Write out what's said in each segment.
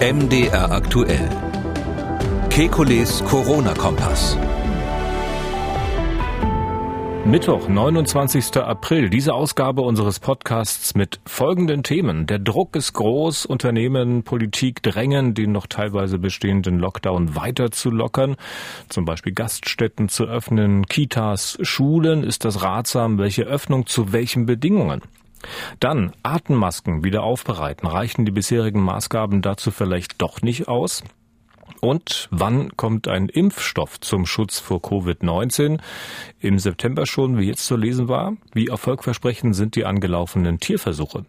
MDR aktuell. Kekules Corona-Kompass. Mittwoch, 29. April, diese Ausgabe unseres Podcasts mit folgenden Themen. Der Druck ist groß, Unternehmen, Politik drängen, den noch teilweise bestehenden Lockdown weiter zu lockern, zum Beispiel Gaststätten zu öffnen, Kitas, Schulen. Ist das ratsam? Welche Öffnung zu welchen Bedingungen? Dann Atemmasken wieder aufbereiten. Reichen die bisherigen Maßgaben dazu vielleicht doch nicht aus? Und wann kommt ein Impfstoff zum Schutz vor Covid-19? Im September schon, wie jetzt zu lesen war. Wie erfolgversprechend sind die angelaufenen Tierversuche?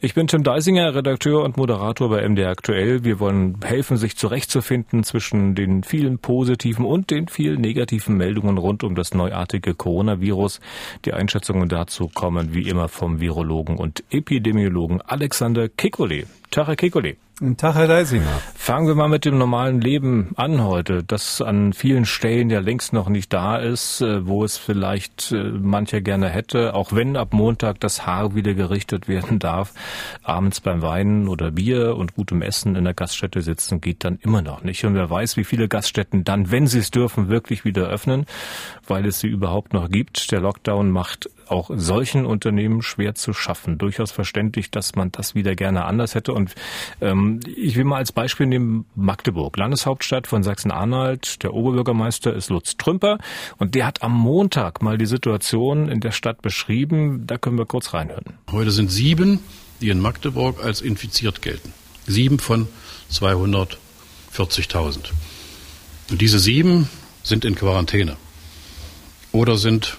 Ich bin Tim Deisinger, Redakteur und Moderator bei MDR Aktuell. Wir wollen helfen, sich zurechtzufinden zwischen den vielen positiven und den vielen negativen Meldungen rund um das neuartige Coronavirus. Die Einschätzungen dazu kommen wie immer vom Virologen und Epidemiologen Alexander Kekulé. Tag, Herr Kekulé. Tag, Herr Deisinger. Fangen wir mal mit dem normalen Leben an heute, das an vielen Stellen ja längst noch nicht da ist, äh, wo es vielleicht äh, mancher gerne hätte, auch wenn ab Montag das Haar wieder gerichtet werden darf. Abends beim Weinen oder Bier und gutem Essen in der Gaststätte sitzen geht dann immer noch nicht. Und wer weiß, wie viele Gaststätten dann, wenn sie es dürfen, wirklich wieder öffnen, weil es sie überhaupt noch gibt. Der Lockdown macht auch solchen Unternehmen schwer zu schaffen. Durchaus verständlich, dass man das wieder gerne anders hätte. Und ähm, ich will mal als Beispiel nehmen Magdeburg, Landeshauptstadt von Sachsen-Anhalt. Der Oberbürgermeister ist Lutz Trümper und der hat am Montag mal die Situation in der Stadt beschrieben. Da können wir kurz reinhören. Heute sind sieben, die in Magdeburg als infiziert gelten. Sieben von 240.000. Und diese sieben sind in Quarantäne oder sind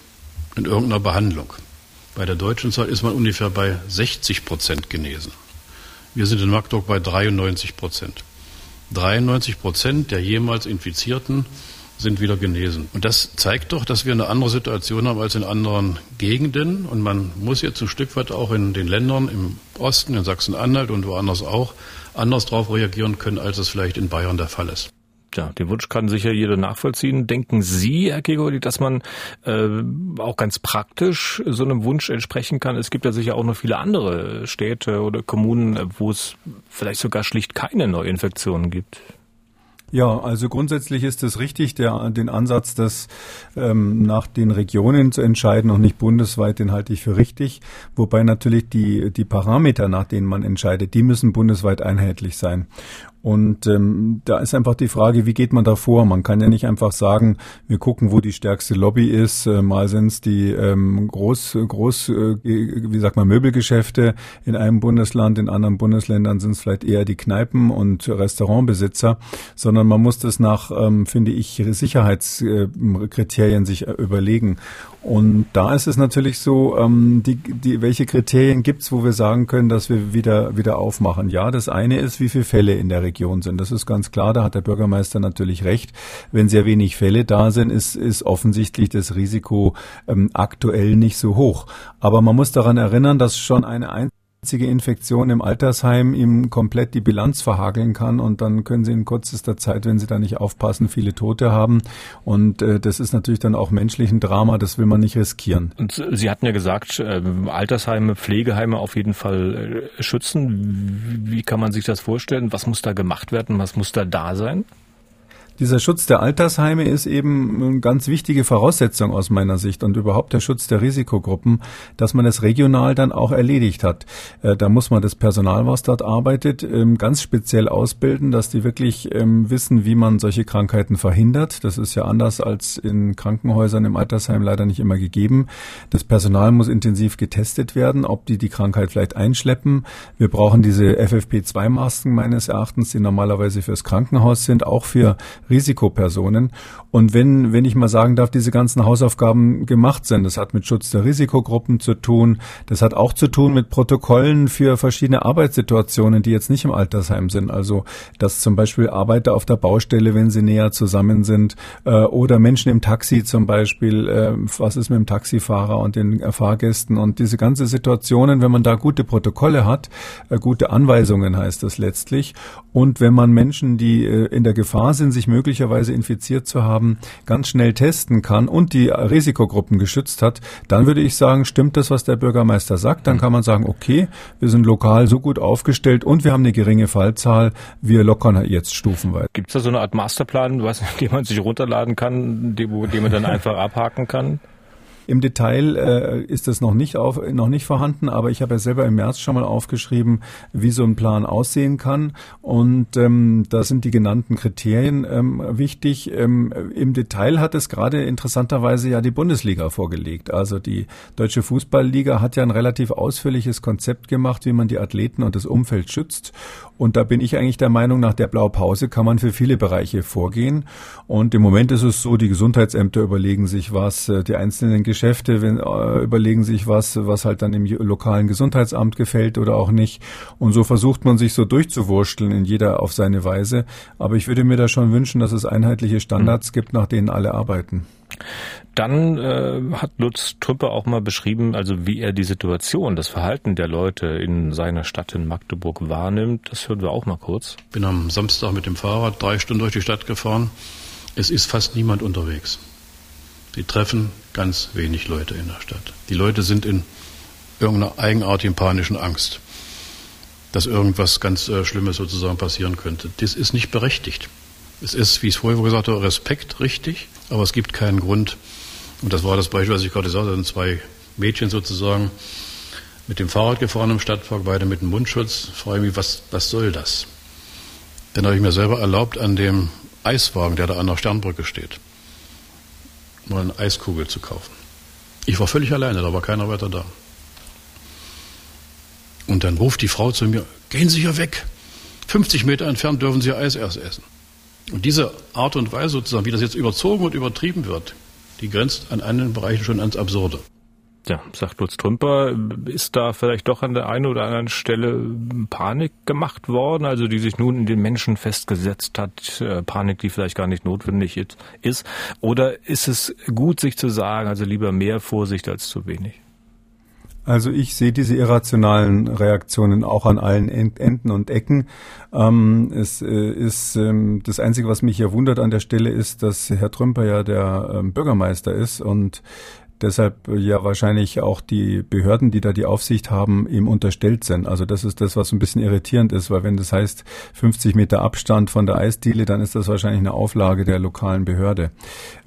in irgendeiner Behandlung. Bei der deutschen Zahl ist man ungefähr bei 60 Prozent genesen. Wir sind in Magdeburg bei 93 Prozent. 93 Prozent der jemals Infizierten sind wieder genesen. Und das zeigt doch, dass wir eine andere Situation haben als in anderen Gegenden. Und man muss jetzt ein Stück weit auch in den Ländern im Osten, in Sachsen-Anhalt und woanders auch anders darauf reagieren können, als es vielleicht in Bayern der Fall ist. Ja, den Wunsch kann sicher jeder nachvollziehen. Denken Sie, Herr Kegoli, dass man äh, auch ganz praktisch so einem Wunsch entsprechen kann? Es gibt ja sicher auch noch viele andere Städte oder Kommunen, wo es vielleicht sogar schlicht keine Neuinfektionen gibt. Ja, also grundsätzlich ist es richtig, der, den Ansatz, das ähm, nach den Regionen zu entscheiden und nicht bundesweit, den halte ich für richtig. Wobei natürlich die, die Parameter, nach denen man entscheidet, die müssen bundesweit einheitlich sein. Und ähm, da ist einfach die Frage, wie geht man da vor? Man kann ja nicht einfach sagen, wir gucken, wo die stärkste Lobby ist. Äh, mal sind es die ähm, groß, groß, äh, wie sagt man, Möbelgeschäfte in einem Bundesland, in anderen Bundesländern sind es vielleicht eher die Kneipen und Restaurantbesitzer, sondern man muss das nach, ähm, finde ich, Sicherheitskriterien sich äh, überlegen. Und da ist es natürlich so, ähm, die, die, welche Kriterien gibt's, wo wir sagen können, dass wir wieder, wieder aufmachen? Ja, das eine ist, wie viele Fälle in der Region sind. Das ist ganz klar, da hat der Bürgermeister natürlich recht. Wenn sehr wenig Fälle da sind, ist, ist offensichtlich das Risiko ähm, aktuell nicht so hoch. Aber man muss daran erinnern, dass schon eine einzige Infektion im Altersheim ihm komplett die Bilanz verhageln kann und dann können sie in kürzester Zeit, wenn sie da nicht aufpassen, viele Tote haben und äh, das ist natürlich dann auch menschlich ein Drama, das will man nicht riskieren. Und Sie hatten ja gesagt, äh, Altersheime, Pflegeheime auf jeden Fall äh, schützen. Wie kann man sich das vorstellen? Was muss da gemacht werden? Was muss da da sein? Dieser Schutz der Altersheime ist eben eine ganz wichtige Voraussetzung aus meiner Sicht und überhaupt der Schutz der Risikogruppen, dass man es regional dann auch erledigt hat. Äh, da muss man das Personal, was dort arbeitet, ähm, ganz speziell ausbilden, dass die wirklich ähm, wissen, wie man solche Krankheiten verhindert. Das ist ja anders als in Krankenhäusern im Altersheim leider nicht immer gegeben. Das Personal muss intensiv getestet werden, ob die die Krankheit vielleicht einschleppen. Wir brauchen diese FFP2-Masken meines Erachtens, die normalerweise fürs Krankenhaus sind, auch für Risikopersonen. Und wenn, wenn ich mal sagen darf, diese ganzen Hausaufgaben gemacht sind, das hat mit Schutz der Risikogruppen zu tun, das hat auch zu tun mit Protokollen für verschiedene Arbeitssituationen, die jetzt nicht im Altersheim sind. Also, dass zum Beispiel Arbeiter auf der Baustelle, wenn sie näher zusammen sind, äh, oder Menschen im Taxi zum Beispiel, äh, was ist mit dem Taxifahrer und den Fahrgästen und diese ganze Situationen, wenn man da gute Protokolle hat, äh, gute Anweisungen heißt das letztlich. Und wenn man Menschen, die äh, in der Gefahr sind, sich möglicherweise infiziert zu haben, ganz schnell testen kann und die Risikogruppen geschützt hat, dann würde ich sagen, stimmt das, was der Bürgermeister sagt. Dann kann man sagen, okay, wir sind lokal so gut aufgestellt und wir haben eine geringe Fallzahl, wir lockern jetzt stufenweise. Gibt es da so eine Art Masterplan, was, den man sich runterladen kann, den, den man dann einfach abhaken kann? Im Detail äh, ist das noch nicht auf, noch nicht vorhanden, aber ich habe ja selber im März schon mal aufgeschrieben, wie so ein Plan aussehen kann. Und ähm, da sind die genannten Kriterien ähm, wichtig. Ähm, Im Detail hat es gerade interessanterweise ja die Bundesliga vorgelegt. Also die Deutsche Fußballliga hat ja ein relativ ausführliches Konzept gemacht, wie man die Athleten und das Umfeld schützt. Und da bin ich eigentlich der Meinung, nach der Blaupause kann man für viele Bereiche vorgehen. Und im Moment ist es so, die Gesundheitsämter überlegen sich was, äh, die einzelnen Geschäfte wenn, äh, überlegen sich was, was halt dann im lokalen Gesundheitsamt gefällt oder auch nicht. Und so versucht man sich so durchzuwursteln in jeder auf seine Weise. Aber ich würde mir da schon wünschen, dass es einheitliche Standards mhm. gibt, nach denen alle arbeiten. Dann äh, hat Lutz Trüpper auch mal beschrieben, also wie er die Situation, das Verhalten der Leute in seiner Stadt in Magdeburg wahrnimmt. Das hören wir auch mal kurz. Bin am Samstag mit dem Fahrrad drei Stunden durch die Stadt gefahren. Es ist fast niemand unterwegs. Sie treffen ganz wenig Leute in der Stadt. Die Leute sind in irgendeiner eigenartigen panischen Angst, dass irgendwas ganz äh, Schlimmes sozusagen passieren könnte. Das ist nicht berechtigt. Es ist, wie ich es vorher gesagt habe, Respekt richtig, aber es gibt keinen Grund. Und das war das Beispiel, was ich gerade gesagt habe, sind zwei Mädchen sozusagen mit dem Fahrrad gefahren im Stadtpark, beide mit dem Mundschutz. Frage mich, was, was soll das? Dann habe ich mir selber erlaubt, an dem Eiswagen, der da an der Sternbrücke steht, mal eine Eiskugel zu kaufen. Ich war völlig alleine, da war keiner weiter da. Und dann ruft die Frau zu mir, gehen Sie hier weg. 50 Meter entfernt dürfen Sie Eis erst essen. Und diese Art und Weise sozusagen, wie das jetzt überzogen und übertrieben wird, die grenzt an einigen Bereichen schon ans Absurde. Ja, sagt Lutz Trümper, ist da vielleicht doch an der einen oder anderen Stelle Panik gemacht worden, also die sich nun in den Menschen festgesetzt hat, äh, Panik, die vielleicht gar nicht notwendig ist? Oder ist es gut, sich zu sagen, also lieber mehr Vorsicht als zu wenig? Also ich sehe diese irrationalen Reaktionen auch an allen Enden und Ecken. Ähm, es äh, ist ähm, das Einzige, was mich hier wundert an der Stelle, ist, dass Herr Trümper ja der ähm, Bürgermeister ist und deshalb ja wahrscheinlich auch die Behörden, die da die Aufsicht haben, ihm unterstellt sind. Also das ist das, was ein bisschen irritierend ist, weil wenn das heißt 50 Meter Abstand von der Eisdiele, dann ist das wahrscheinlich eine Auflage der lokalen Behörde.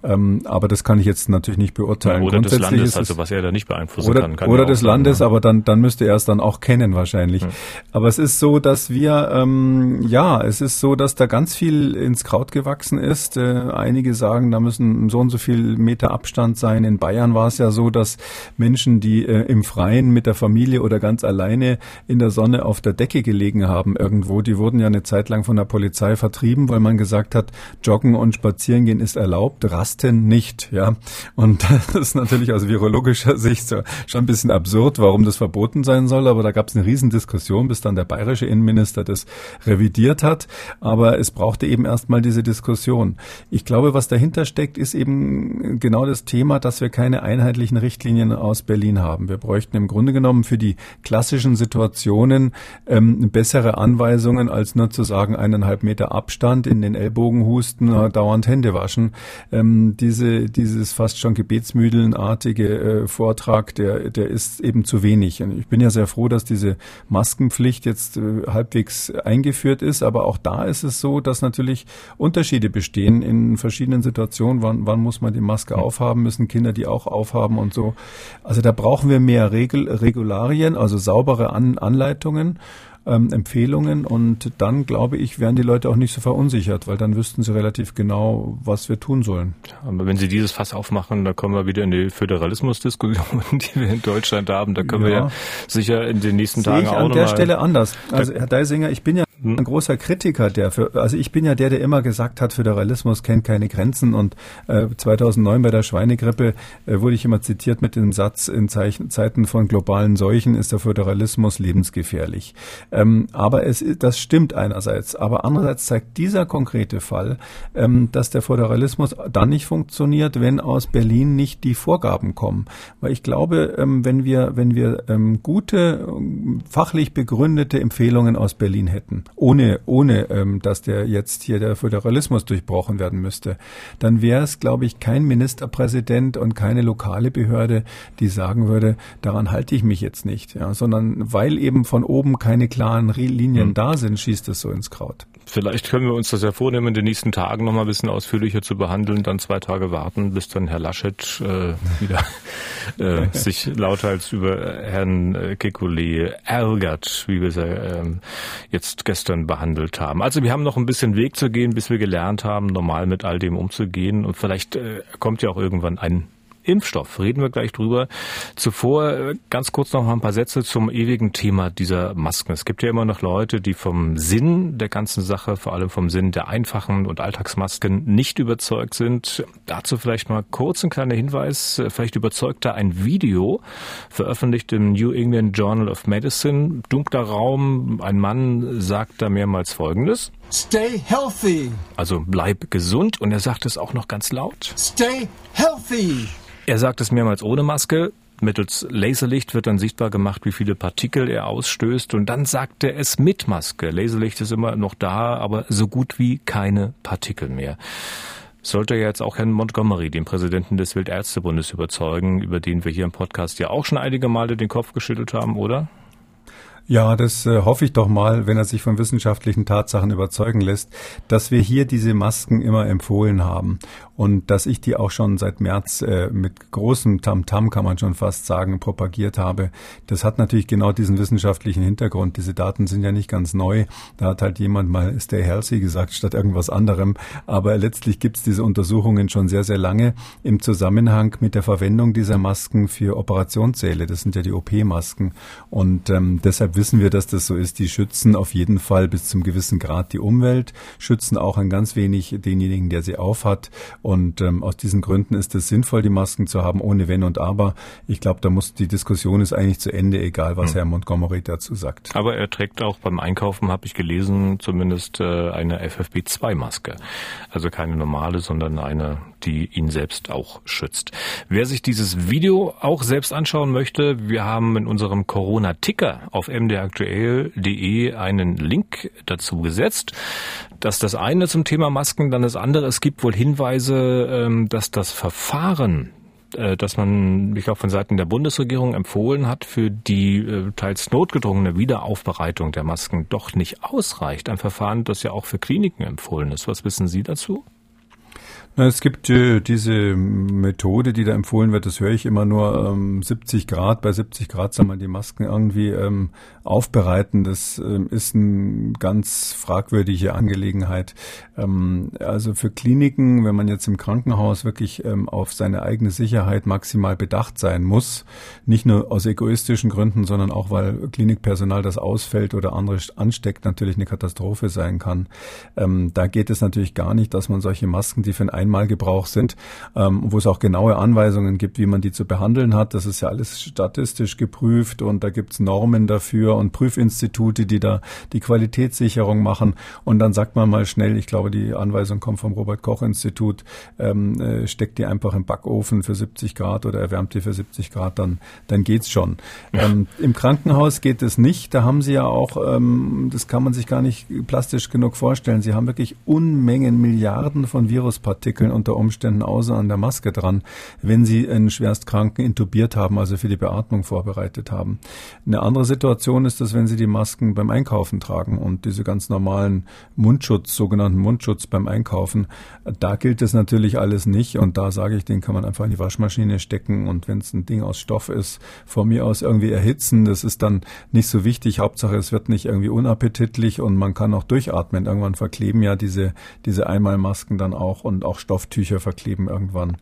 Ähm, aber das kann ich jetzt natürlich nicht beurteilen. Oder des Landes, also was er da nicht beeinflussen oder, kann. kann oder des Landes, ja. aber dann, dann müsste er es dann auch kennen wahrscheinlich. Hm. Aber es ist so, dass wir, ähm, ja, es ist so, dass da ganz viel ins Kraut gewachsen ist. Äh, einige sagen, da müssen so und so viel Meter Abstand sein. In Bayern war es ja so, dass Menschen, die äh, im Freien mit der Familie oder ganz alleine in der Sonne auf der Decke gelegen haben irgendwo, die wurden ja eine Zeit lang von der Polizei vertrieben, weil man gesagt hat, Joggen und Spazierengehen ist erlaubt, Rasten nicht, ja. Und das ist natürlich aus virologischer Sicht so, schon ein bisschen absurd, warum das verboten sein soll, aber da gab es eine Riesendiskussion, bis dann der bayerische Innenminister das revidiert hat. Aber es brauchte eben erstmal diese Diskussion. Ich glaube, was dahinter steckt, ist eben genau das Thema, dass wir keine einheitlichen Richtlinien aus Berlin haben. Wir bräuchten im Grunde genommen für die klassischen Situationen ähm, bessere Anweisungen, als nur zu sagen, eineinhalb Meter Abstand in den Ellbogen husten, äh, dauernd Hände waschen. Ähm, diese, dieses fast schon gebetsmühlenartige äh, Vortrag, der, der ist eben zu wenig. Und ich bin ja sehr froh, dass diese Maskenpflicht jetzt äh, halbwegs eingeführt ist, aber auch da ist es so, dass natürlich Unterschiede bestehen in verschiedenen Situationen. Wann, wann muss man die Maske aufhaben? Müssen Kinder die auch aufhaben und so? Also da brauchen wir mehr Regel, Regularien, also saubere An Anleitungen ähm, Empfehlungen und dann, glaube ich, wären die Leute auch nicht so verunsichert, weil dann wüssten sie relativ genau, was wir tun sollen. Aber wenn Sie dieses Fass aufmachen, da kommen wir wieder in die Föderalismusdiskussion, die wir in Deutschland haben. Da können ja. wir ja sicher in den nächsten Tagen ich auch an der Stelle anders. Also Herr Deisinger, ich bin ja. Ein großer Kritiker der, für, also ich bin ja der, der immer gesagt hat, Föderalismus kennt keine Grenzen und äh, 2009 bei der Schweinegrippe äh, wurde ich immer zitiert mit dem Satz, in Zeichen, Zeiten von globalen Seuchen ist der Föderalismus lebensgefährlich. Ähm, aber es, das stimmt einerseits, aber andererseits zeigt dieser konkrete Fall, ähm, dass der Föderalismus dann nicht funktioniert, wenn aus Berlin nicht die Vorgaben kommen. Weil ich glaube, ähm, wenn wir, wenn wir ähm, gute, fachlich begründete Empfehlungen aus Berlin hätten, ohne, ohne ähm, dass der jetzt hier der Föderalismus durchbrochen werden müsste, dann wäre es, glaube ich, kein Ministerpräsident und keine lokale Behörde, die sagen würde, daran halte ich mich jetzt nicht, ja, sondern weil eben von oben keine klaren Linien mhm. da sind, schießt es so ins Kraut. Vielleicht können wir uns das ja vornehmen, in den nächsten Tagen noch mal ein bisschen ausführlicher zu behandeln, dann zwei Tage warten, bis dann Herr Laschet äh, wieder äh, sich lauthals über Herrn Kekulé ärgert, wie wir es äh, jetzt gestern behandelt haben. Also wir haben noch ein bisschen Weg zu gehen, bis wir gelernt haben, normal mit all dem umzugehen. Und vielleicht äh, kommt ja auch irgendwann ein Impfstoff. Reden wir gleich drüber. Zuvor äh, ganz kurz noch mal ein paar Sätze zum ewigen Thema dieser Masken. Es gibt ja immer noch Leute, die vom Sinn der ganzen Sache, vor allem vom Sinn der einfachen und Alltagsmasken nicht überzeugt sind. Dazu vielleicht mal kurz ein kleiner Hinweis. Vielleicht überzeugt da ein Video, veröffentlicht im New England Journal of Medicine. Dunkler Raum. Ein Mann sagt da mehrmals Folgendes. Stay healthy. Also bleib gesund und er sagt es auch noch ganz laut. Stay healthy. Er sagt es mehrmals ohne Maske. Mittels Laserlicht wird dann sichtbar gemacht, wie viele Partikel er ausstößt. Und dann sagt er es mit Maske. Laserlicht ist immer noch da, aber so gut wie keine Partikel mehr. Sollte ja jetzt auch Herrn Montgomery, den Präsidenten des Weltärztebundes, überzeugen, über den wir hier im Podcast ja auch schon einige Male den Kopf geschüttelt haben, oder? Ja, das äh, hoffe ich doch mal, wenn er sich von wissenschaftlichen Tatsachen überzeugen lässt, dass wir hier diese Masken immer empfohlen haben und dass ich die auch schon seit März äh, mit großem Tamtam, -Tam, kann man schon fast sagen, propagiert habe. Das hat natürlich genau diesen wissenschaftlichen Hintergrund. Diese Daten sind ja nicht ganz neu. Da hat halt jemand mal Stay Healthy gesagt statt irgendwas anderem. Aber letztlich gibt es diese Untersuchungen schon sehr, sehr lange im Zusammenhang mit der Verwendung dieser Masken für Operationssäle. Das sind ja die OP-Masken. Und ähm, deshalb wissen wir, dass das so ist. Die schützen auf jeden Fall bis zum gewissen Grad die Umwelt, schützen auch ein ganz wenig denjenigen, der sie aufhat. Und ähm, aus diesen Gründen ist es sinnvoll, die Masken zu haben, ohne Wenn und Aber. Ich glaube, da muss die Diskussion ist eigentlich zu Ende, egal was hm. Herr Montgomery dazu sagt. Aber er trägt auch beim Einkaufen, habe ich gelesen, zumindest äh, eine FFP2-Maske. Also keine normale, sondern eine, die ihn selbst auch schützt. Wer sich dieses Video auch selbst anschauen möchte, wir haben in unserem Corona-Ticker auf M mdraktuell.de einen Link dazu gesetzt. Das ist das eine zum Thema Masken, dann das andere, es gibt wohl Hinweise, ähm, dass das Verfahren äh, dass man, ich glaube, von Seiten der Bundesregierung empfohlen hat, für die äh, teils notgedrungene Wiederaufbereitung der Masken doch nicht ausreicht. Ein Verfahren, das ja auch für Kliniken empfohlen ist. Was wissen Sie dazu? Es gibt äh, diese Methode, die da empfohlen wird, das höre ich immer nur, ähm, 70 Grad, bei 70 Grad soll man die Masken irgendwie ähm, aufbereiten. Das ähm, ist eine ganz fragwürdige Angelegenheit. Ähm, also für Kliniken, wenn man jetzt im Krankenhaus wirklich ähm, auf seine eigene Sicherheit maximal bedacht sein muss, nicht nur aus egoistischen Gründen, sondern auch, weil Klinikpersonal das ausfällt oder andere ansteckt, natürlich eine Katastrophe sein kann. Ähm, da geht es natürlich gar nicht, dass man solche Masken, die für ein Einmalgebrauch sind, ähm, wo es auch genaue Anweisungen gibt, wie man die zu behandeln hat. Das ist ja alles statistisch geprüft und da gibt es Normen dafür und Prüfinstitute, die da die Qualitätssicherung machen. Und dann sagt man mal schnell, ich glaube, die Anweisung kommt vom Robert Koch Institut, ähm, äh, steckt die einfach im Backofen für 70 Grad oder erwärmt die für 70 Grad, dann, dann geht's schon. Ähm, Im Krankenhaus geht es nicht. Da haben sie ja auch, ähm, das kann man sich gar nicht plastisch genug vorstellen. Sie haben wirklich Unmengen, Milliarden von Viruspartikeln Partikeln unter Umständen außer an der Maske dran, wenn Sie einen Schwerstkranken intubiert haben, also für die Beatmung vorbereitet haben. Eine andere Situation ist es, wenn Sie die Masken beim Einkaufen tragen und diese ganz normalen Mundschutz, sogenannten Mundschutz beim Einkaufen. Da gilt es natürlich alles nicht und da sage ich, den kann man einfach in die Waschmaschine stecken und wenn es ein Ding aus Stoff ist, von mir aus irgendwie erhitzen. Das ist dann nicht so wichtig. Hauptsache, es wird nicht irgendwie unappetitlich und man kann auch durchatmen. Irgendwann verkleben ja diese, diese Einmalmasken dann auch und auch Stofftücher verkleben irgendwann.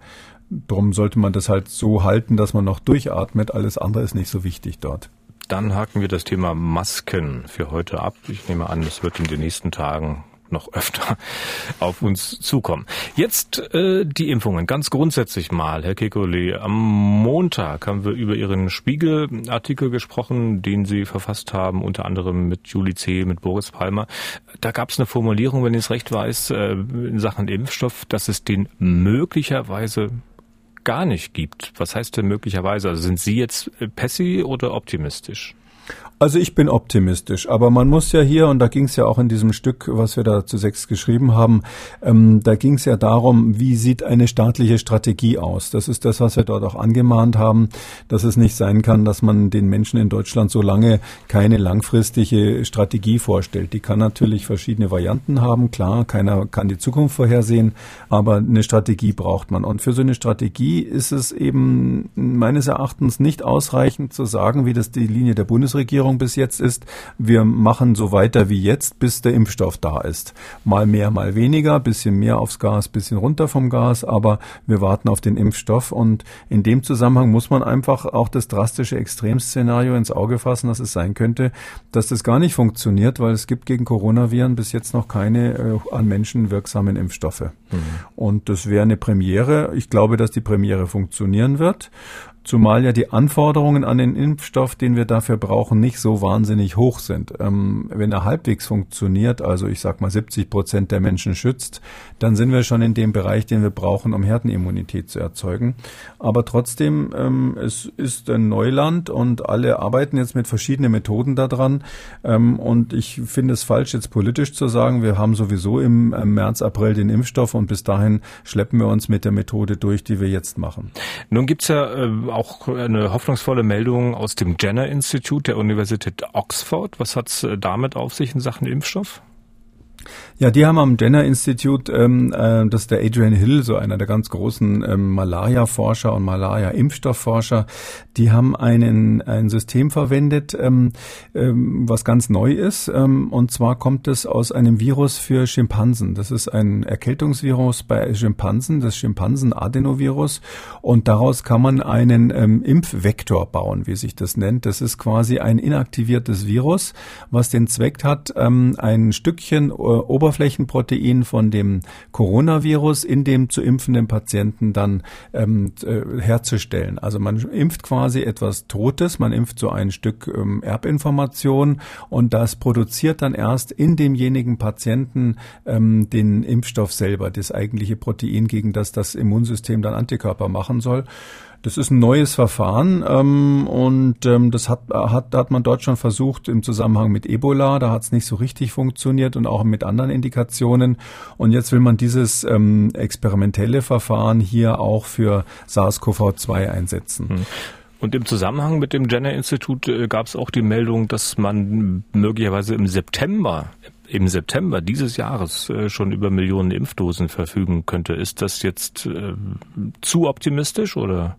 Darum sollte man das halt so halten, dass man noch durchatmet. Alles andere ist nicht so wichtig dort. Dann haken wir das Thema Masken für heute ab. Ich nehme an, es wird in den nächsten Tagen noch öfter auf uns zukommen. Jetzt äh, die Impfungen. Ganz grundsätzlich mal, Herr Kekulé. Am Montag haben wir über Ihren Spiegelartikel gesprochen, den Sie verfasst haben, unter anderem mit Julie C., mit Boris Palmer. Da gab es eine Formulierung, wenn ich es recht weiß, äh, in Sachen Impfstoff, dass es den möglicherweise gar nicht gibt. Was heißt denn möglicherweise? Also sind Sie jetzt Pessi oder optimistisch? Also ich bin optimistisch, aber man muss ja hier, und da ging es ja auch in diesem Stück, was wir da zu sechs geschrieben haben, ähm, da ging es ja darum, wie sieht eine staatliche Strategie aus. Das ist das, was wir dort auch angemahnt haben, dass es nicht sein kann, dass man den Menschen in Deutschland so lange keine langfristige Strategie vorstellt. Die kann natürlich verschiedene Varianten haben, klar, keiner kann die Zukunft vorhersehen, aber eine Strategie braucht man. Und für so eine Strategie ist es eben meines Erachtens nicht ausreichend zu sagen, wie das die Linie der Bundesregierung Regierung bis jetzt ist, wir machen so weiter wie jetzt, bis der Impfstoff da ist. Mal mehr, mal weniger, bisschen mehr aufs Gas, bisschen runter vom Gas, aber wir warten auf den Impfstoff und in dem Zusammenhang muss man einfach auch das drastische Extremszenario ins Auge fassen, dass es sein könnte, dass das gar nicht funktioniert, weil es gibt gegen Coronaviren bis jetzt noch keine äh, an Menschen wirksamen Impfstoffe. Mhm. Und das wäre eine Premiere. Ich glaube, dass die Premiere funktionieren wird. Zumal ja die Anforderungen an den Impfstoff, den wir dafür brauchen, nicht so wahnsinnig hoch sind. Ähm, wenn er halbwegs funktioniert, also ich sag mal 70 Prozent der Menschen schützt, dann sind wir schon in dem Bereich, den wir brauchen, um Herdenimmunität zu erzeugen. Aber trotzdem, ähm, es ist ein Neuland und alle arbeiten jetzt mit verschiedenen Methoden daran. Ähm, und ich finde es falsch, jetzt politisch zu sagen, wir haben sowieso im März, April den Impfstoff und bis dahin schleppen wir uns mit der Methode durch, die wir jetzt machen. Nun gibt's ja äh auch eine hoffnungsvolle Meldung aus dem Jenner Institut der Universität Oxford. Was hat es äh, damit auf sich in Sachen Impfstoff? Ja, die haben am Jenner Institut, ähm, äh, das ist der Adrian Hill, so einer der ganz großen ähm, Malaria-Forscher und Malaria-Impfstoffforscher, die haben einen, ein System verwendet, ähm, ähm, was ganz neu ist. Ähm, und zwar kommt es aus einem Virus für Schimpansen. Das ist ein Erkältungsvirus bei Schimpansen, das Schimpansen-Adenovirus. Und daraus kann man einen ähm, Impfvektor bauen, wie sich das nennt. Das ist quasi ein inaktiviertes Virus, was den Zweck hat, ähm, ein Stückchen äh, Oberflächenprotein von dem Coronavirus in dem zu impfenden Patienten dann ähm, äh, herzustellen. Also man impft quasi etwas Totes, man impft so ein Stück ähm, Erbinformation und das produziert dann erst in demjenigen Patienten ähm, den Impfstoff selber, das eigentliche Protein, gegen das das Immunsystem dann Antikörper machen soll. Das ist ein neues Verfahren ähm, und ähm, das hat, hat, hat man dort schon versucht im Zusammenhang mit Ebola. Da hat es nicht so richtig funktioniert und auch mit anderen Indikationen. Und jetzt will man dieses ähm, experimentelle Verfahren hier auch für SARS-CoV-2 einsetzen. Hm. Und im Zusammenhang mit dem Jenner-Institut äh, gab es auch die Meldung, dass man möglicherweise im September im September dieses Jahres äh, schon über Millionen Impfdosen verfügen könnte. Ist das jetzt äh, zu optimistisch oder?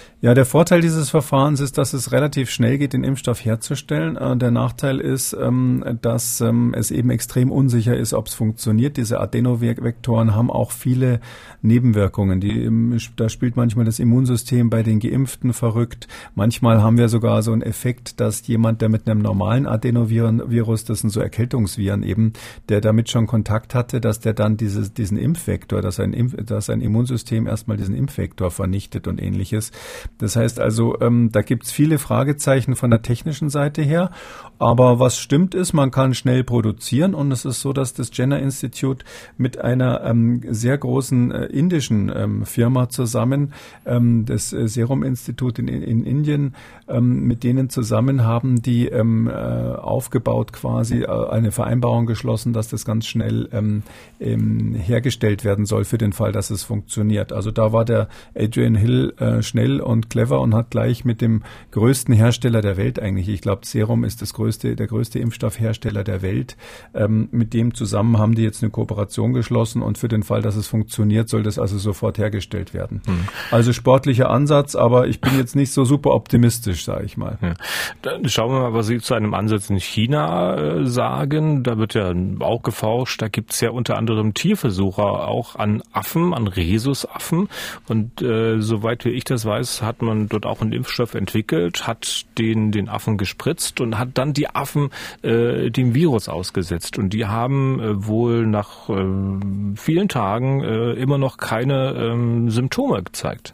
Ja, der Vorteil dieses Verfahrens ist, dass es relativ schnell geht, den Impfstoff herzustellen. Äh, der Nachteil ist, ähm, dass ähm, es eben extrem unsicher ist, ob es funktioniert. Diese Adenovektoren haben auch viele Nebenwirkungen. Die, da spielt manchmal das Immunsystem bei den Geimpften verrückt. Manchmal haben wir sogar so einen Effekt, dass jemand, der mit einem normalen Adenovirus, das sind so Erkältungsviren eben, der damit schon Kontakt hatte, dass der dann dieses, diesen Impfvektor, dass ein, Impf, dass ein Immunsystem erstmal diesen Impfvektor vernichtet und ähnliches. Das heißt also, ähm, da gibt's viele Fragezeichen von der technischen Seite her. Aber was stimmt ist, man kann schnell produzieren und es ist so, dass das Jenner Institute mit einer ähm, sehr großen äh, indischen ähm, Firma zusammen, ähm, das äh, Serum Institut in, in Indien, ähm, mit denen zusammen haben die ähm, äh, aufgebaut quasi äh, eine Vereinbarung geschlossen, dass das ganz schnell ähm, ähm, hergestellt werden soll für den Fall, dass es funktioniert. Also da war der Adrian Hill äh, schnell und clever und hat gleich mit dem größten Hersteller der Welt eigentlich, ich glaube Serum ist das größte, der größte Impfstoffhersteller der Welt, ähm, mit dem zusammen haben die jetzt eine Kooperation geschlossen und für den Fall, dass es funktioniert, soll das also sofort hergestellt werden. Hm. Also sportlicher Ansatz, aber ich bin jetzt nicht so super optimistisch, sage ich mal. Ja. Dann schauen wir mal, was Sie zu einem Ansatz in China äh, sagen. Da wird ja auch geforscht. Da gibt es ja unter anderem Tierversuche auch an Affen, an Rhesusaffen. Und äh, soweit wie ich das weiß, hat man dort auch einen Impfstoff entwickelt, hat den den Affen gespritzt und hat dann die Affen äh, dem Virus ausgesetzt. Und die haben äh, wohl nach äh, vielen Tagen äh, immer noch keine ähm, Symptome gezeigt.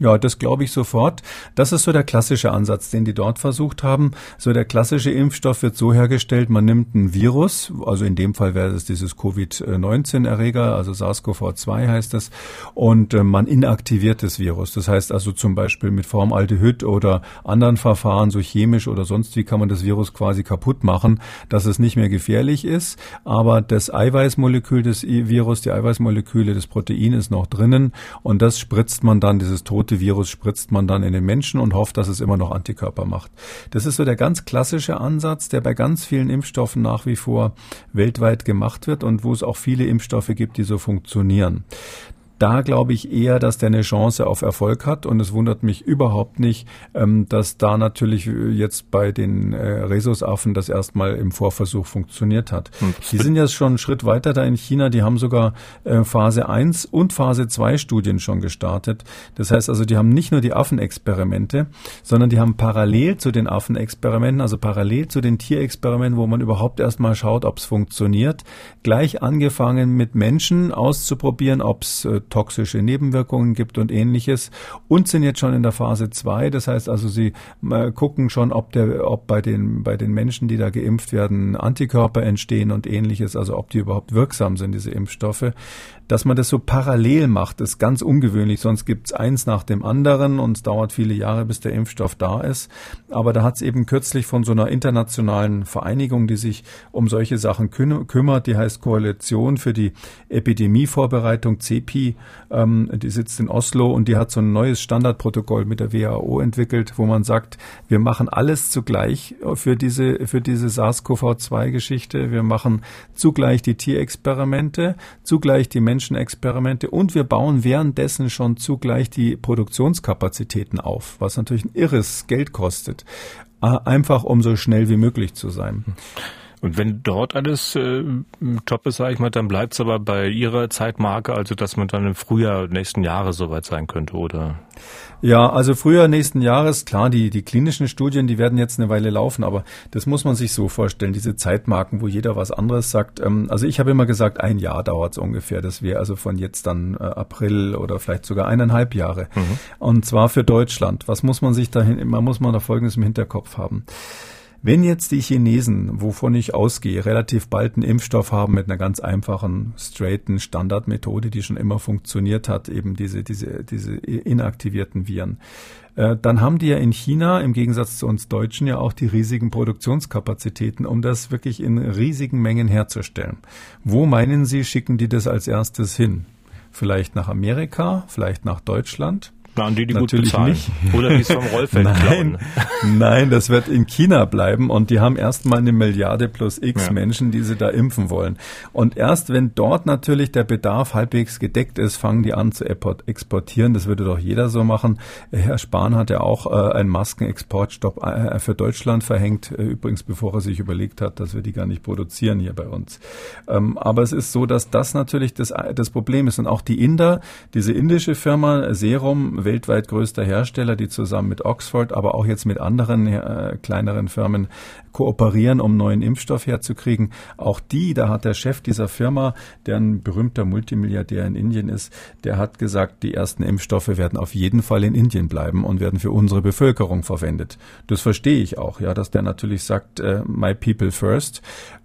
Ja, das glaube ich sofort. Das ist so der klassische Ansatz, den die dort versucht haben. So der klassische Impfstoff wird so hergestellt, man nimmt ein Virus, also in dem Fall wäre es dieses Covid-19-Erreger, also SARS-CoV-2 heißt das, und äh, man inaktiviert das Virus. Das heißt also zum Beispiel mit Formaldehyd oder anderen Verfahren, so chemisch oder sonst wie kann man das Virus quasi kaputt machen, dass es nicht mehr gefährlich ist, aber das Eiweißmolekül des Virus, die Eiweißmoleküle, das Protein ist noch drinnen und das spritzt man dann, dieses tote tote Virus spritzt man dann in den Menschen und hofft, dass es immer noch Antikörper macht. Das ist so der ganz klassische Ansatz, der bei ganz vielen Impfstoffen nach wie vor weltweit gemacht wird und wo es auch viele Impfstoffe gibt, die so funktionieren da glaube ich eher, dass der eine Chance auf Erfolg hat und es wundert mich überhaupt nicht, ähm, dass da natürlich jetzt bei den äh, Rhesusaffen das erstmal im Vorversuch funktioniert hat. Hm. Die sind jetzt schon einen Schritt weiter da in China, die haben sogar äh, Phase 1 und Phase 2 Studien schon gestartet. Das heißt also, die haben nicht nur die Affenexperimente, sondern die haben parallel zu den Affenexperimenten, also parallel zu den Tierexperimenten, wo man überhaupt erstmal schaut, ob es funktioniert, gleich angefangen mit Menschen auszuprobieren, ob es äh, toxische Nebenwirkungen gibt und ähnliches und sind jetzt schon in der Phase 2. Das heißt also, sie äh, gucken schon, ob der, ob bei den, bei den Menschen, die da geimpft werden, Antikörper entstehen und ähnliches, also ob die überhaupt wirksam sind, diese Impfstoffe. Dass man das so parallel macht, ist ganz ungewöhnlich. Sonst gibt's eins nach dem anderen und es dauert viele Jahre, bis der Impfstoff da ist. Aber da hat's eben kürzlich von so einer internationalen Vereinigung, die sich um solche Sachen kümmert, die heißt Koalition für die Epidemievorbereitung, CEPI, ähm, die sitzt in Oslo und die hat so ein neues Standardprotokoll mit der WHO entwickelt, wo man sagt, wir machen alles zugleich für diese, für diese SARS-CoV-2-Geschichte. Wir machen zugleich die Tierexperimente, zugleich die Menschenexperimente und wir bauen währenddessen schon zugleich die Produktionskapazitäten auf, was natürlich ein irres Geld kostet, einfach um so schnell wie möglich zu sein. Und wenn dort alles äh, top ist, sage ich mal, dann bleibt es aber bei Ihrer Zeitmarke, also dass man dann im Frühjahr nächsten Jahres soweit sein könnte, oder? Ja, also Frühjahr nächsten Jahres, klar, die, die klinischen Studien, die werden jetzt eine Weile laufen, aber das muss man sich so vorstellen, diese Zeitmarken, wo jeder was anderes sagt. Ähm, also ich habe immer gesagt, ein Jahr dauert es ungefähr. Das wäre also von jetzt dann äh, April oder vielleicht sogar eineinhalb Jahre. Mhm. Und zwar für Deutschland. Was muss man sich dahin, man muss man da Folgendes im Hinterkopf haben. Wenn jetzt die Chinesen, wovon ich ausgehe, relativ bald einen Impfstoff haben mit einer ganz einfachen, straighten Standardmethode, die schon immer funktioniert hat, eben diese, diese, diese inaktivierten Viren, äh, dann haben die ja in China im Gegensatz zu uns Deutschen ja auch die riesigen Produktionskapazitäten, um das wirklich in riesigen Mengen herzustellen. Wo meinen Sie, schicken die das als erstes hin? Vielleicht nach Amerika, vielleicht nach Deutschland? Waren die, die Natürlich gut bezahlen. nicht. Oder die es vom Rollfeld nein, klauen. nein, das wird in China bleiben und die haben erstmal eine Milliarde plus X Ja. Menschen, die sie da impfen wollen. Und erst wenn dort natürlich der Bedarf halbwegs gedeckt ist, fangen die an zu export- exportieren. Das würde doch jeder so machen. Herr Spahn hat ja auch äh, einen Maskenexportstopp äh, für Deutschland verhängt, äh, übrigens bevor er sich überlegt hat, dass wir die gar nicht produzieren hier bei uns. Ähm, aber es ist so, dass das natürlich das, das Problem ist. Und auch die Inder, diese indische Firma Serum, weltweit größter Hersteller, die zusammen mit Oxford, aber auch jetzt mit anderen äh, kleineren Firmen kooperieren, um neuen Impfstoff herzukriegen. Auch die, da hat der Chef dieser Firma, der ein berühmter Multimilliardär in Indien ist, der hat gesagt, die ersten Impfstoffe werden auf jeden Fall in Indien bleiben und werden für unsere Bevölkerung verwendet. Das verstehe ich auch, ja, dass der natürlich sagt, äh, my people first.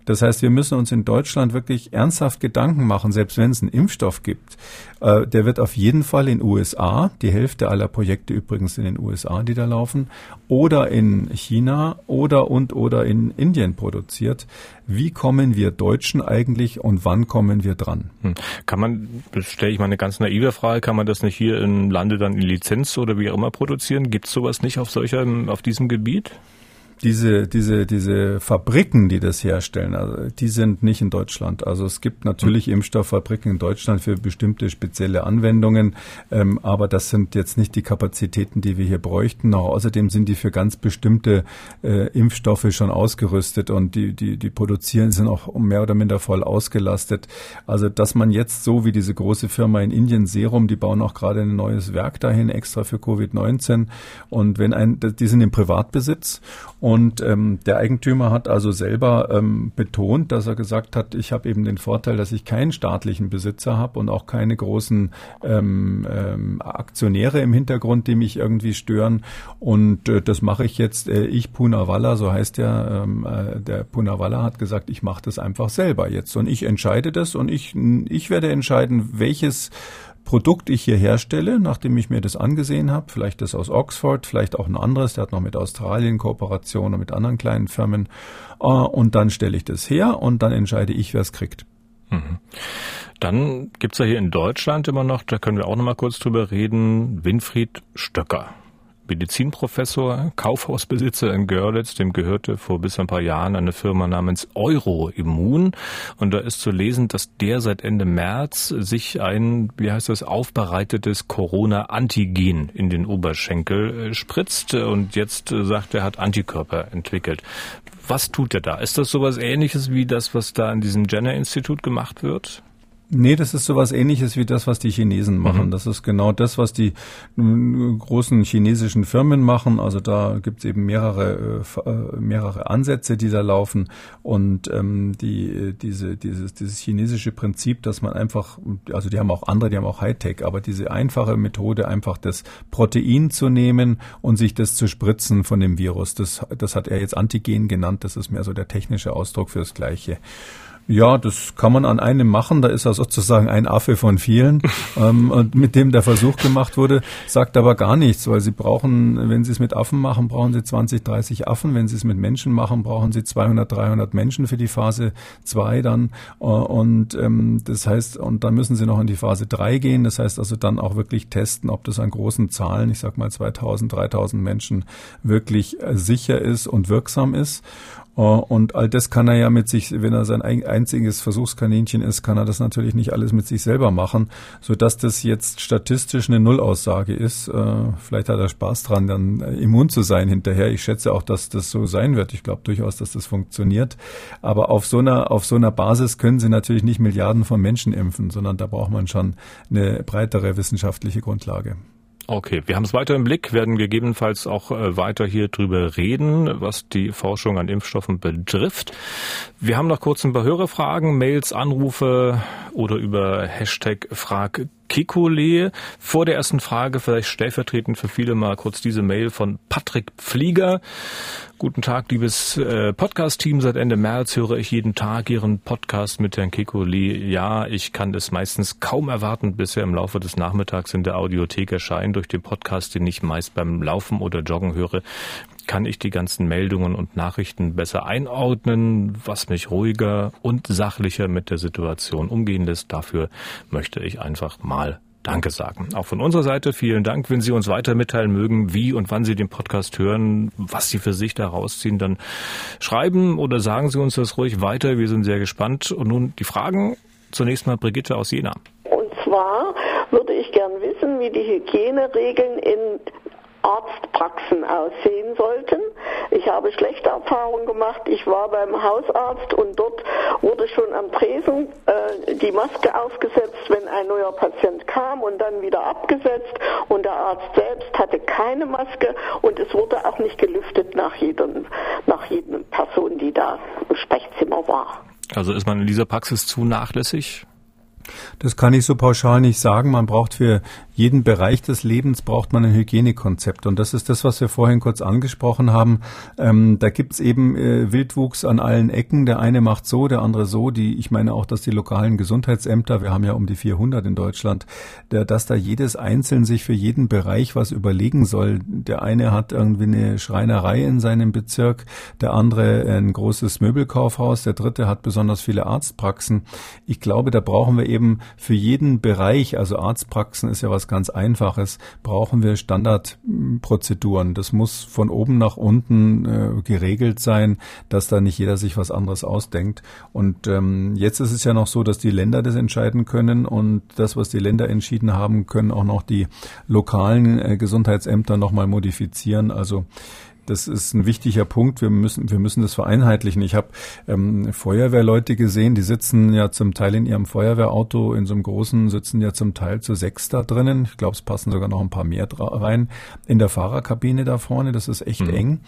Das heißt, wir müssen uns in Deutschland wirklich ernsthaft Gedanken machen, selbst wenn es einen Impfstoff gibt. Äh, der wird auf jeden Fall in USA, die Hälfte aller Projekte übrigens in den USA, die da laufen, oder in China oder und oder in Indien produziert. Wie kommen wir Deutschen eigentlich und wann kommen wir dran? Hm. Kann man, das stelle ich mal eine ganz naive Frage, kann man das nicht hier im Lande dann in Lizenz oder wie auch immer produzieren? Gibt es sowas nicht auf solcher, auf diesem Gebiet? Diese, diese, diese Fabriken, die das herstellen, also die sind nicht in Deutschland. Also es gibt natürlich Impfstofffabriken in Deutschland für bestimmte spezielle Anwendungen, ähm, aber das sind jetzt nicht die Kapazitäten, die wir hier bräuchten. Auch außerdem sind die für ganz bestimmte äh, Impfstoffe schon ausgerüstet und die, die, die produzieren, sind auch mehr oder minder voll ausgelastet. Also dass man jetzt so wie diese große Firma in Indien Serum, die bauen auch gerade ein neues Werk dahin extra für Covid-19 und wenn ein, die sind im Privatbesitz Und ähm, der Eigentümer hat also selber ähm, betont, dass er gesagt hat, ich habe eben den Vorteil, dass ich keinen staatlichen Besitzer habe und auch keine großen ähm, ähm, Aktionäre im Hintergrund, die mich irgendwie stören. Und äh, das mache ich jetzt. Äh, ich Punawalla, so heißt der, ähm, äh, der Punawalla hat gesagt, ich mache das einfach selber jetzt und ich entscheide das und ich ich werde entscheiden, welches Produkt ich hier herstelle, nachdem ich mir das angesehen habe, vielleicht das aus Oxford, vielleicht auch ein anderes, der hat noch mit Australien Kooperation und mit anderen kleinen Firmen, äh, und dann stelle ich das her und dann entscheide ich, wer es kriegt. Mhm. Dann gibt's ja hier in Deutschland immer noch, da können wir auch noch mal kurz drüber reden, Winfried Stöcker. Medizinprofessor, Kaufhausbesitzer in Görlitz, dem gehörte vor bis ein paar Jahren eine Firma namens Euroimmun. Und da ist zu lesen, dass der seit Ende März sich ein, wie heißt das, aufbereitetes Corona-Antigen in den Oberschenkel äh, spritzt und jetzt äh, sagt, er hat Antikörper entwickelt. Was tut er da? Ist das sowas ähnliches wie das, was da in diesem Jenner-Institut gemacht wird? Nee, das ist sowas ähnliches wie das, was die Chinesen machen. Mhm. Das ist genau das, was die großen chinesischen Firmen machen. Also da gibt's eben mehrere, äh, äh, mehrere Ansätze, die da laufen. Und ähm, die, diese, dieses, dieses chinesische Prinzip, dass man einfach, also die haben auch andere, die haben auch Hightech, aber diese einfache Methode, einfach das Protein zu nehmen und sich das zu spritzen von dem Virus, das, das hat er jetzt Antigen genannt. Das ist mehr so der technische Ausdruck für das Gleiche. Ja, das kann man an einem machen. Da ist er sozusagen ein Affe von vielen, ähm, und mit dem der Versuch gemacht wurde, sagt aber gar nichts, weil sie brauchen, wenn sie es mit Affen machen, brauchen sie 20, 30 Affen. Wenn sie es mit Menschen machen, brauchen sie 200, 300 Menschen für die Phase 2 dann. Äh, und ähm, das heißt, und dann müssen sie noch in die Phase 3 gehen. Das heißt also dann auch wirklich testen, ob das an großen Zahlen, ich sag mal 2000, 3000 Menschen wirklich äh, sicher ist und wirksam ist. Äh, und all das kann er ja mit sich, wenn er sein einziges Versuchskaninchen ist, kann er das natürlich nicht alles mit sich selber machen, so dass das jetzt statistisch eine Nullaussage ist. Äh, vielleicht hat er Spaß dran, dann immun zu sein hinterher. Ich schätze auch, dass das so sein wird. Ich glaube durchaus, dass das funktioniert. Aber auf so einer, auf so einer Basis können Sie natürlich nicht Milliarden von Menschen impfen, sondern da braucht man schon eine breitere wissenschaftliche Grundlage. Okay, wir haben es weiter im Blick, werden gegebenenfalls auch äh, weiter hier drüber reden, was die Forschung an Impfstoffen betrifft. Wir haben noch kurz ein paar Hörerfragen, Mails, Anrufe oder über Hashtag Frag Kekulé. Vor der ersten Frage vielleicht stellvertretend für viele mal kurz diese Mail von Patrick Pflieger. Guten Tag, liebes äh, Podcast-Team. Seit Ende März höre ich jeden Tag Ihren Podcast mit Herrn Kekulé. Ja, ich kann es meistens kaum erwarten, bis er im Laufe des Nachmittags in der Audiothek erscheint. Durch den Podcast, den ich meist beim Laufen oder Joggen höre, kann ich die ganzen Meldungen und Nachrichten besser einordnen, was mich ruhiger und sachlicher mit der Situation umgehen lässt. Dafür möchte ich einfach mal Danke sagen. Auch von unserer Seite vielen Dank. Wenn Sie uns weiter mitteilen mögen, wie und wann Sie den Podcast hören, was Sie für sich da rausziehen, dann schreiben oder sagen Sie uns das ruhig weiter. Wir sind sehr gespannt. Und nun die Fragen. Zunächst mal Brigitte aus Jena. Und zwar würde ich gern wissen, wie die Hygieneregeln in Arztpraxen aussehen sollten. Ich habe schlechte Erfahrungen gemacht. Ich war beim Hausarzt und dort wurde schon am Tresen äh, die Maske aufgesetzt, wenn ein neuer Patient kam und dann wieder abgesetzt. Und der Arzt selbst hatte keine Maske und es wurde auch nicht gelüftet nach jedem, nach jedem Person, die da im Sprechzimmer war. Also ist man in dieser Praxis zu nachlässig? Das kann ich so pauschal nicht sagen. Man braucht für jeden Bereich des Lebens braucht man ein Hygienekonzept. Und das ist das, was wir vorhin kurz angesprochen haben. Ähm, da gibt's eben äh, Wildwuchs an allen Ecken. Der eine macht so, der andere so. Die, ich meine auch, dass die lokalen Gesundheitsämter, wir haben ja um die 400 in Deutschland, der, dass da jedes einzeln sich für jeden Bereich was überlegen soll. Der eine hat irgendwie eine Schreinerei in seinem Bezirk, der andere ein großes Möbelkaufhaus, der dritte hat besonders viele Arztpraxen. Ich glaube, da brauchen wir eben für jeden Bereich, also Arztpraxen ist ja was ganz Einfaches, brauchen wir Standardprozeduren. Das muss von oben nach unten äh, geregelt sein, dass da nicht jeder sich was anderes ausdenkt. Und ähm, jetzt ist es ja noch so, dass die Länder das entscheiden können und das, was die Länder entschieden haben, können auch noch die lokalen äh, Gesundheitsämter nochmal modifizieren. Also das ist ein wichtiger Punkt. Wir müssen, wir müssen das vereinheitlichen. Ich habe ähm, Feuerwehrleute gesehen, die sitzen ja zum Teil in ihrem Feuerwehrauto, in so einem großen, sitzen ja zum Teil zu sechs da drinnen. Ich glaube, es passen sogar noch ein paar mehr rein. In der Fahrerkabine da vorne, das ist echt mhm. eng.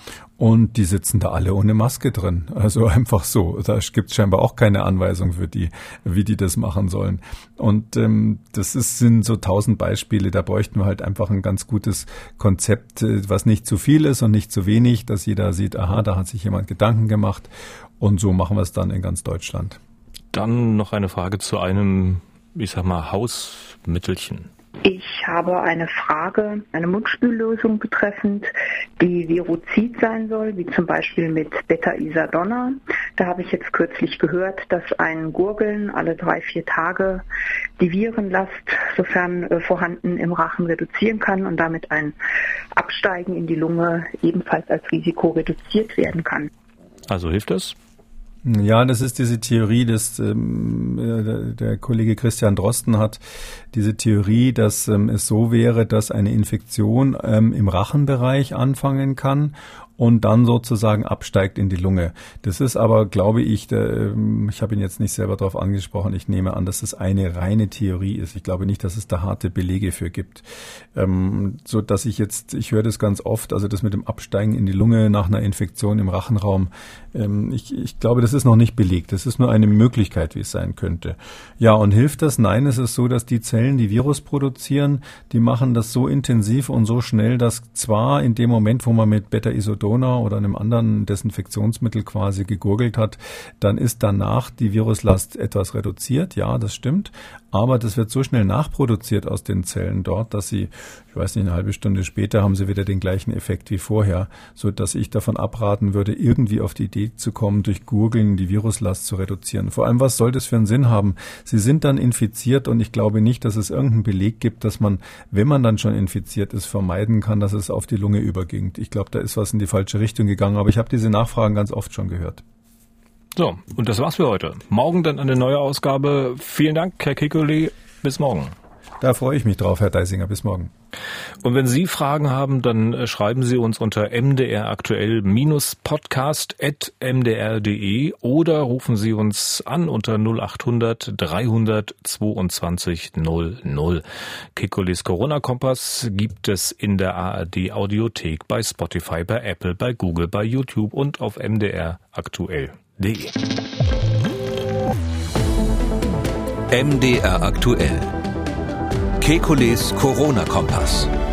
Und die sitzen da alle ohne Maske drin. Also einfach so. Da gibt es scheinbar auch keine Anweisung für die, wie die das machen sollen. Und ähm, das ist, sind so tausend Beispiele. Da bräuchten wir halt einfach ein ganz gutes Konzept, äh, was nicht zu viel ist und nicht zu wenig, dass jeder sieht, aha, da hat sich jemand Gedanken gemacht. Und so machen wir es dann in ganz Deutschland. Dann noch eine Frage zu einem, ich sag mal, Hausmittelchen. Ich habe eine Frage, eine Mundspüllösung betreffend, die viruzid sein soll, wie zum Beispiel mit Beta-Isadonna. Da habe ich jetzt kürzlich gehört, dass ein Gurgeln alle drei, vier Tage die Virenlast, sofern äh, vorhanden, im Rachen reduzieren kann und damit ein Absteigen in die Lunge ebenfalls als Risiko reduziert werden kann. Also hilft das? Ja, das ist diese Theorie, dass ähm, der, der Kollege Christian Drosten hat diese Theorie, dass ähm, es so wäre, dass eine Infektion ähm, im Rachenbereich anfangen kann und dann sozusagen absteigt in die Lunge. Das ist aber, glaube ich, der, ähm, ich habe ihn jetzt nicht selber darauf angesprochen, ich nehme an, dass es eine reine Theorie ist. Ich glaube nicht, dass es da harte Belege für gibt. Ähm, so dass ich jetzt, ich höre das ganz oft, also das mit dem Absteigen in die Lunge nach einer Infektion im Rachenraum, ähm, ich, ich glaube, das ist noch nicht belegt. Das ist nur eine Möglichkeit, wie es sein könnte. Ja, und hilft das? Nein, es ist so, dass die Zellen, die Virus produzieren, die machen das so intensiv und so schnell, dass zwar in dem Moment, wo man mit Beta-Isodon Corona oder einem anderen Desinfektionsmittel quasi gegurgelt hat, dann ist danach die Viruslast etwas reduziert. Ja, das stimmt. Aber das wird so schnell nachproduziert aus den Zellen dort, dass sie, ich weiß nicht, eine halbe Stunde später haben sie wieder den gleichen Effekt wie vorher, so dass ich davon abraten würde, irgendwie auf die Idee zu kommen, durch Gurgeln die Viruslast zu reduzieren. Vor allem, was soll das für einen Sinn haben? Sie sind dann infiziert und ich glaube nicht, dass es irgendeinen Beleg gibt, dass man, wenn man dann schon infiziert ist, vermeiden kann, dass es auf die Lunge übergeht. Ich glaube, da ist was in die falsche Richtung gegangen, aber ich habe diese Nachfragen ganz oft schon gehört. So, und das war's für heute. Morgen dann eine neue Ausgabe. Vielen Dank, Herr Kikuli. Bis morgen. Da freue ich mich drauf, Herr Deisinger. Bis morgen. Und wenn Sie Fragen haben, dann äh, schreiben Sie uns unter mdraktuell-podcast.mdr.de oder rufen Sie uns an unter 0800 322 00. Kikulis Corona-Kompass gibt es in der ARD Audiothek, bei Spotify, bei Apple, bei Google, bei YouTube und auf mdraktuell.de. MDR aktuell. Kekules Corona-Kompass.